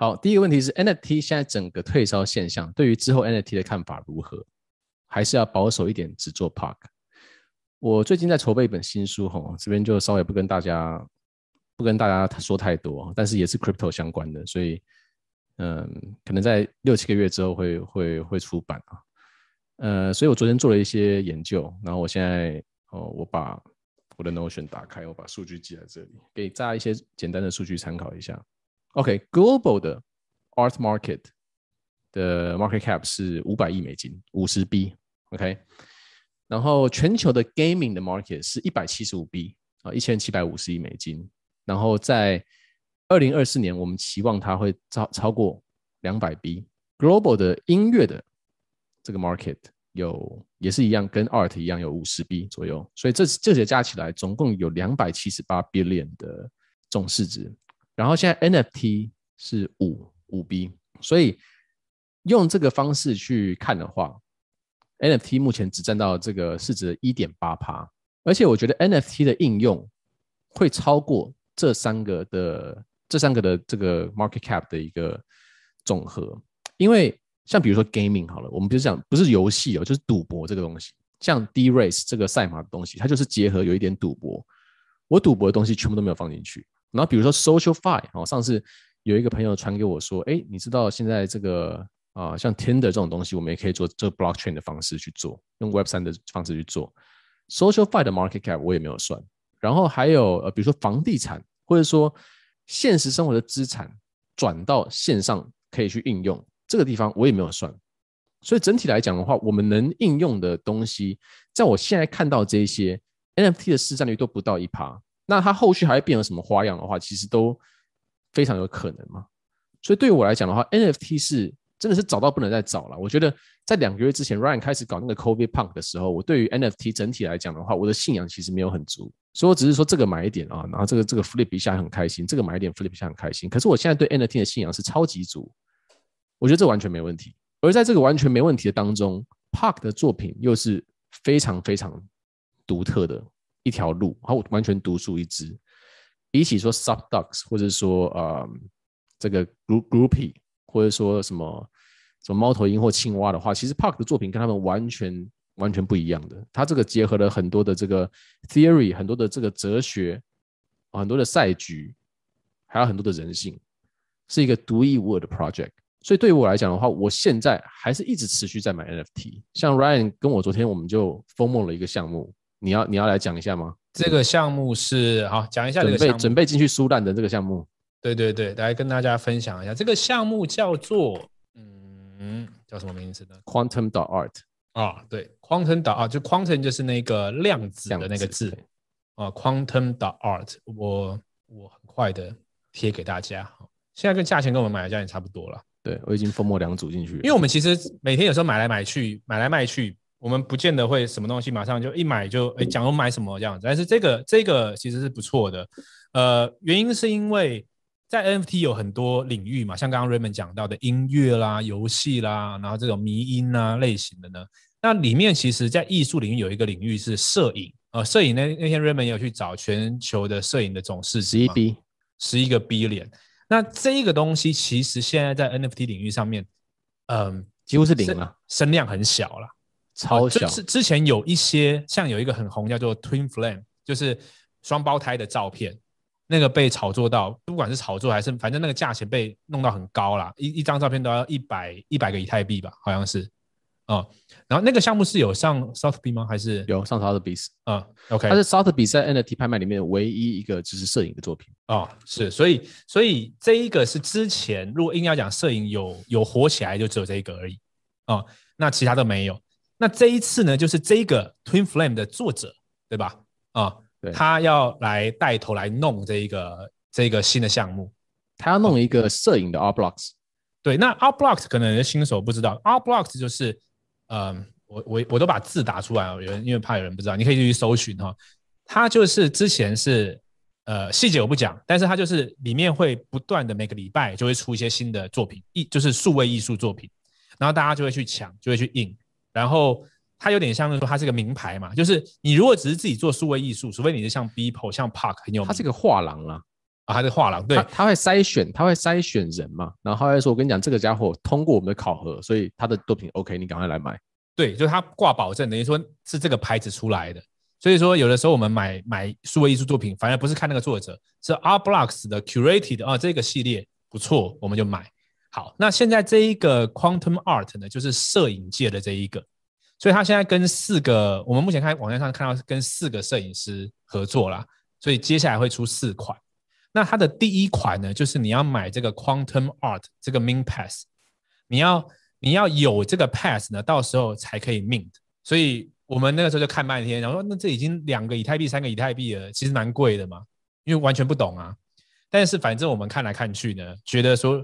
好，第一个问题是 NFT 现在整个退烧现象，对于之后 NFT 的看法如何？还是要保守一点，只做 Park？我最近在筹备一本新书，吼，这边就稍微不跟大家不跟大家说太多，但是也是 Crypto 相关的，所以嗯，可能在六七个月之后会会会出版啊。呃，所以我昨天做了一些研究，然后我现在哦，我把我的 Notion 打开，我把数据记在这里，给大家一些简单的数据参考一下。OK，Global、的 Art Market 的 Market Cap 是五百亿美金，五十 B。OK，然后全球的 Gaming 的 Market 是一百七十五 B 啊，一千七百五十亿美金。然后在二零二四年，我们期望它会超超过两百 B。Global 的音乐的这个 Market 有也是一样，跟 Art 一样有五十 B 左右。所以这这些加起来总共有两百七十八 Billion 的总市值。然后现在 NFT 是五五 B，所以用这个方式去看的话，NFT 目前只占到这个市值一点八趴，而且我觉得 NFT 的应用会超过这三个的这三个的这个 market cap 的一个总和，因为像比如说 gaming 好了，我们比如讲不是游戏哦，就是赌博这个东西，像 D-Race 这个赛马的东西，它就是结合有一点赌博，我赌博的东西全部都没有放进去。然后比如说 SocialFi 哦，上次有一个朋友传给我说，哎，你知道现在这个啊，像 Tinder 这种东西，我们也可以做这 Blockchain 的方式去做，用 Web 三的方式去做。SocialFi 的 Market Cap 我也没有算。然后还有呃，比如说房地产，或者说现实生活的资产转到线上可以去应用，这个地方我也没有算。所以整体来讲的话，我们能应用的东西，在我现在看到这些 NFT 的市占率都不到一趴。那它后续还会变成什么花样的话，其实都非常有可能嘛。所以对于我来讲的话，NFT 是真的是早到不能再早了。我觉得在两个月之前，Ryan 开始搞那个 COVID Punk 的时候，我对于 NFT 整体来讲的话，我的信仰其实没有很足。所以我只是说这个买一点啊，然后这个这个 flip 一下很开心，这个买一点 flip 一下很开心。可是我现在对 NFT 的信仰是超级足，我觉得这完全没问题。而在这个完全没问题的当中，Park 的作品又是非常非常独特的。一条路，然后完全独树一帜。比起说 Subducks 或者说呃这个 Group Groupie 或者说什么什么猫头鹰或青蛙的话，其实 Park 的作品跟他们完全完全不一样的。他这个结合了很多的这个 theory，很多的这个哲学，很多的赛局，还有很多的人性，是一个独一无二的 project。所以对于我来讲的话，我现在还是一直持续在买 NFT。像 Ryan 跟我昨天我们就 FOMO 了一个项目。你要你要来讲一下吗？这个项目是好讲一下这个，准备准备进去输烂的这个项目。对对对，来跟大家分享一下，这个项目叫做嗯叫什么名字呢？Quantum dot art 啊，对，Quantum dot art 就 Quantum 就是那个量子的那个字啊，Quantum dot art，我我很快的贴给大家。现在跟价钱跟我们买的价钱差不多了。对，我已经分墨两组进去，因为我们其实每天有时候买来买去，买来卖去。我们不见得会什么东西马上就一买就哎，讲我买什么这样子，但是这个这个其实是不错的，呃，原因是因为在 NFT 有很多领域嘛，像刚刚 Raymond 讲到的音乐啦、游戏啦，然后这种迷音啊类型的呢，那里面其实在艺术领域有一个领域是摄影，呃，摄影那那天 Raymond 有去找全球的摄影的总市值，十一 B，十一个 B 脸，那这一个东西其实现在在 NFT 领域上面，嗯、呃，几乎是零了，声量很小了。超小，之之前有一些像有一个很红叫做 Twin Flame，就是双胞胎的照片，那个被炒作到，不管是炒作还是反正那个价钱被弄到很高啦，一一张照片都要一百一百个以太币吧，好像是，哦，然后那个项目是有上 Sotheby's 吗？还是有上 Sotheby's？嗯，OK，它是 Sotheby's 在 NFT 拍卖里面唯一一个就是摄影的作品哦，是，所以所以这一个是之前如果硬要讲摄影有有火起来就只有这一个而已，哦，那其他都没有。那这一次呢，就是这个 Twin Flame 的作者，对吧？啊、他要来带头来弄这一个这一个新的项目，他要弄一个摄影的 Art Blocks。对，那 Art Blocks 可能新手不知道，Art Blocks 就是，嗯、呃，我我我都把字打出来了，有人因为怕有人不知道，你可以去搜寻哈。它就是之前是，呃，细节我不讲，但是它就是里面会不断的每个礼拜就会出一些新的作品，艺就是数位艺术作品，然后大家就会去抢，就会去印。然后它有点像是说，它是个名牌嘛，就是你如果只是自己做数位艺术，除非你是像 Beeple、像 Park 很有名，它是个画廊啊。啊，他是画廊，对，他他会筛选，他会筛选人嘛，然后他会说，我跟你讲，这个家伙通过我们的考核，所以他的作品 OK，你赶快来买。对，就是他挂保证，等于说是这个牌子出来的。所以说，有的时候我们买买数位艺术作品，反而不是看那个作者，是 Art Blocks 的 Curated 啊，这个系列不错，我们就买。好，那现在这一个 Quantum Art 呢，就是摄影界的这一个，所以他现在跟四个，我们目前看网站上看到是跟四个摄影师合作啦，所以接下来会出四款。那它的第一款呢，就是你要买这个 Quantum Art 这个 Mint Pass，你要你要有这个 Pass 呢，到时候才可以 Mint，所以。我们那个时候就看半天，然后说那这已经两个以太币、三个以太币了，其实蛮贵的嘛，因为完全不懂啊。但是反正我们看来看去呢，觉得说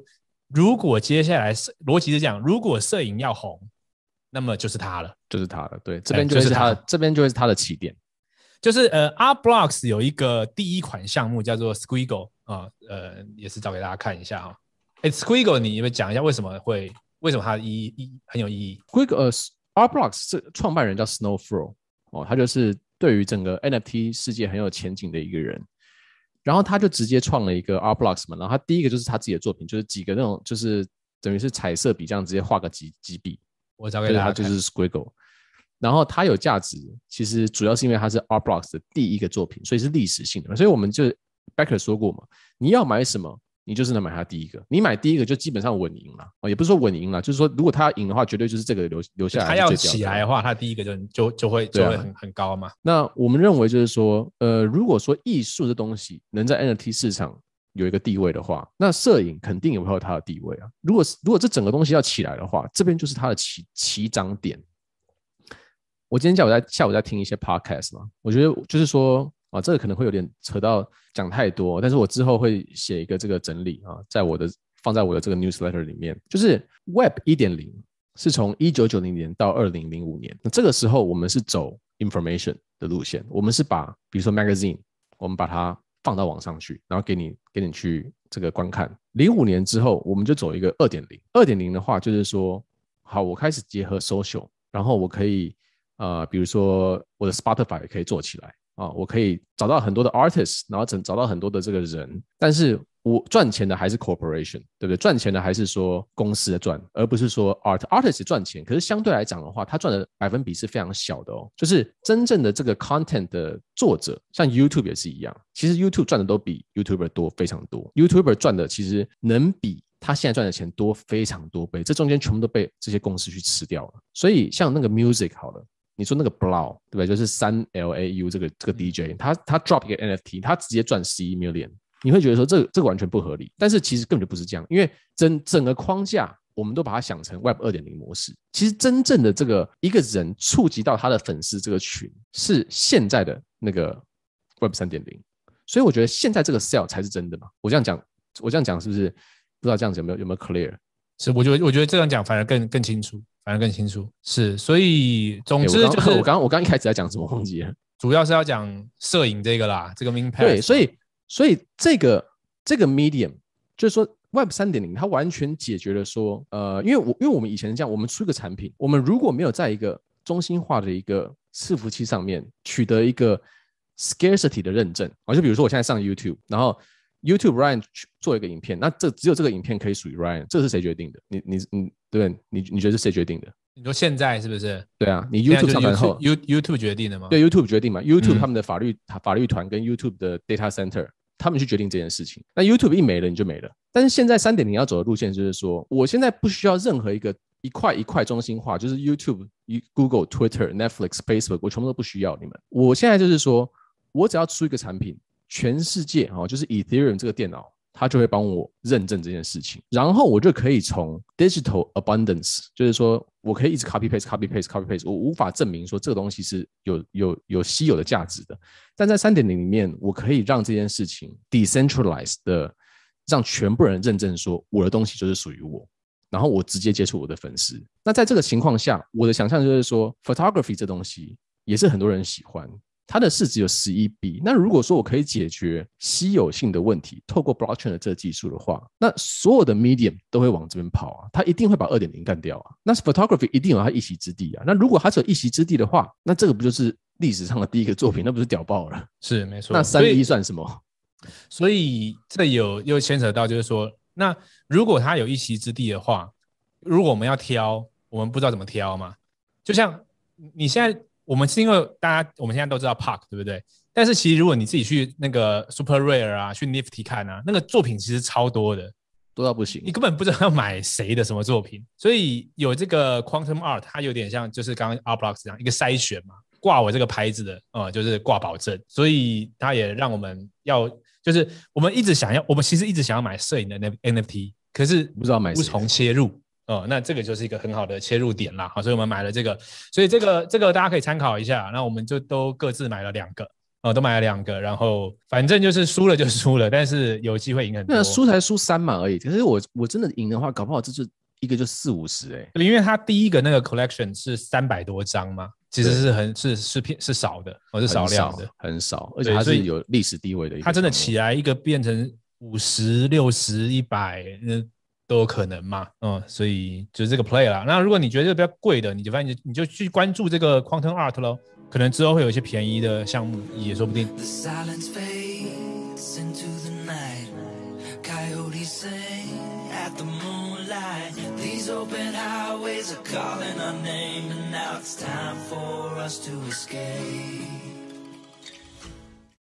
如果接下来是逻辑是这样，如果摄影要红，那么就是他了，就是他了。对，这边就是它，这边就会是他的起点。就是呃，Art Blocks 有一个第一款项目叫做 Squiggle 啊，呃，也是找给大家看一下哈。哎，Squiggle，你有没有讲一下为什么会为什么它的意义意很有意义？Squiggle 呃。Art Blocks 是创办人叫 Snowfro 哦，他就是对于整个 NFT 世界很有前景的一个人。然后他就直接创了一个 Art Blocks 嘛，然后他第一个就是他自己的作品，就是几个那种就是等于是彩色笔这样直接画个几几笔。我找给大家，就是 Squiggle。然后它有价值，其实主要是因为它是 Art Blocks 的第一个作品，所以是历史性的嘛。所以我们就 Becker 说过嘛，你要买什么？你就是能买它第一个，你买第一个就基本上稳赢了啊，也不是说稳赢了，就是说如果它要赢的话，绝对就是这个留留下来。他要起来的话，他第一个就就就会就会很很高嘛。那我们认为就是说，呃，如果说艺术的东西能在 NFT 市场有一个地位的话，那摄影肯定也会有它的地位啊。如果如果这整个东西要起来的话，这边就是它的起起涨点。我今天下午在下午在听一些 podcast 嘛，我觉得就是说。啊，这个可能会有点扯到讲太多，但是我之后会写一个这个整理啊，在我的放在我的这个 newsletter 里面，就是 Web 一点零是从一九九零年到二零零五年，那这个时候我们是走 information 的路线，我们是把比如说 magazine，我们把它放到网上去，然后给你给你去这个观看。零五年之后，我们就走一个二点零，二点零的话就是说，好，我开始结合 social，然后我可以呃，比如说我的 Spotify 也可以做起来。啊，我可以找到很多的 artist，然后找找到很多的这个人，但是我赚钱的还是 corporation，对不对？赚钱的还是说公司的赚，而不是说 art artist 赚钱。可是相对来讲的话，他赚的百分比是非常小的哦。就是真正的这个 content 的作者，像 YouTube 也是一样，其实 YouTube 赚的都比 YouTuber 多非常多。YouTuber 赚的其实能比他现在赚的钱多非常多倍，这中间全部都被这些公司去吃掉了。所以像那个 music 好了。你说那个 Blau 对不对？就是三 L A U 这个这个 DJ，他他 drop 一个 NFT，他直接赚十一 million，你会觉得说这个这个完全不合理，但是其实根本就不是这样，因为整整个框架我们都把它想成 Web 二点零模式，其实真正的这个一个人触及到他的粉丝这个群是现在的那个 Web 三点零，所以我觉得现在这个 sell 才是真的嘛。我这样讲，我这样讲是不是不知道这样子有没有有没有 clear？是，我觉得我觉得这样讲反而更更清楚。反而更清楚是，所以总之就 是我刚我刚一开始在讲什么忘记了，主要是要讲摄影这个啦，这个 Mint Pass。对，所以所以这个这个 medium 就是说 Web 三点零，它完全解决了说，呃，因为我因为我们以前是这样，我们出一个产品，我们如果没有在一个中心化的一个伺服器上面取得一个 scarcity 的认证，啊，就比如说我现在上 YouTube，然后 YouTube Ryan 做一个影片，那这只有这个影片可以属于 Ryan，这是谁决定的？你你你。对，你你觉得是谁决定的？你说现在是不是？对啊，你 YouTube 上传后，You YouTube 决定的吗？对，YouTube 决定嘛？YouTube 他们的法律、嗯、法律团跟 YouTube 的 Data Center，他们去决定这件事情。那 YouTube 一没了，你就没了。但是现在三点零要走的路线就是说，我现在不需要任何一个一块一块中心化，就是 YouTube、Google、Twitter、Netflix、Facebook，我全部都不需要你们。我现在就是说，我只要出一个产品，全世界啊，就是 Ethereum 这个电脑。它就会帮我认证这件事情，然后我就可以从 digital abundance，就是说我可以一直 copy paste copy paste copy paste，我无法证明说这个东西是有有有稀有的价值的，但在三点零里面，我可以让这件事情 decentralize 的，让全部人认证说我的东西就是属于我，然后我直接接触我的粉丝。那在这个情况下，我的想象就是说，photography 这东西也是很多人喜欢。它的市值有十一 B，那如果说我可以解决稀有性的问题，透过 blockchain 的这个技术的话，那所有的 medium 都会往这边跑啊，它一定会把二点零干掉啊。那 photography 一定有它一席之地啊。那如果它只有一席之地的话，那这个不就是历史上的第一个作品？那不是屌爆了？是没错。那三一算什么？所以这有又牵扯到，就是说，那如果它有一席之地的话，如果我们要挑，我们不知道怎么挑嘛。就像你现在，我们是因为大家我们现在都知道 Park 对不对？但是其实如果你自己去那个 Super Rare 啊，去 Nifty 看啊，那个作品其实超多的，多到不行，你根本不知道要买谁的什么作品。所以有这个 Quantum Art，它有点像就是刚刚 Art Blocks 这样一个筛选嘛。挂我这个牌子的，呃，就是挂保证，所以它也让我们要，就是我们一直想要，我们其实一直想要买摄影的 NFT，可是不知道买，无从切入，哦、呃，那这个就是一个很好的切入点啦，好，所以我们买了这个，所以这个这个大家可以参考一下，那我们就都各自买了两个，哦、呃，都买了两个，然后反正就是输了就输了，但是有机会赢很多，那输才输三嘛而已，可是我我真的赢的话，搞不好这就一个就四五十哎，因为它第一个那个 collection 是三百多张嘛。其实是很是是偏是少的，哦是少量的，很少，而且它是有历史地位的。它真的起来一个变成五十六十一百，那都有可能嘛？嗯，所以就是这个 play 啦。那如果你觉得比较贵的，你就发现你就去关注这个 Quantum Art 喽，可能之后会有一些便宜的项目，也说不定。